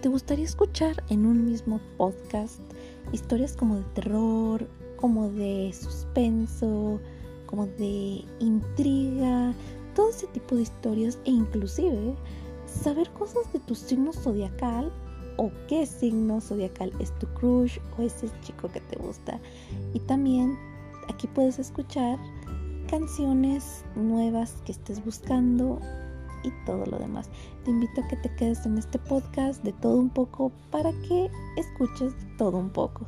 ¿Te gustaría escuchar en un mismo podcast historias como de terror, como de suspenso, como de intriga, todo ese tipo de historias e inclusive saber cosas de tu signo zodiacal o qué signo zodiacal es tu crush o ese chico que te gusta. Y también aquí puedes escuchar canciones nuevas que estés buscando y todo lo demás. Te invito a que te quedes en este podcast de todo un poco para que escuches todo un poco.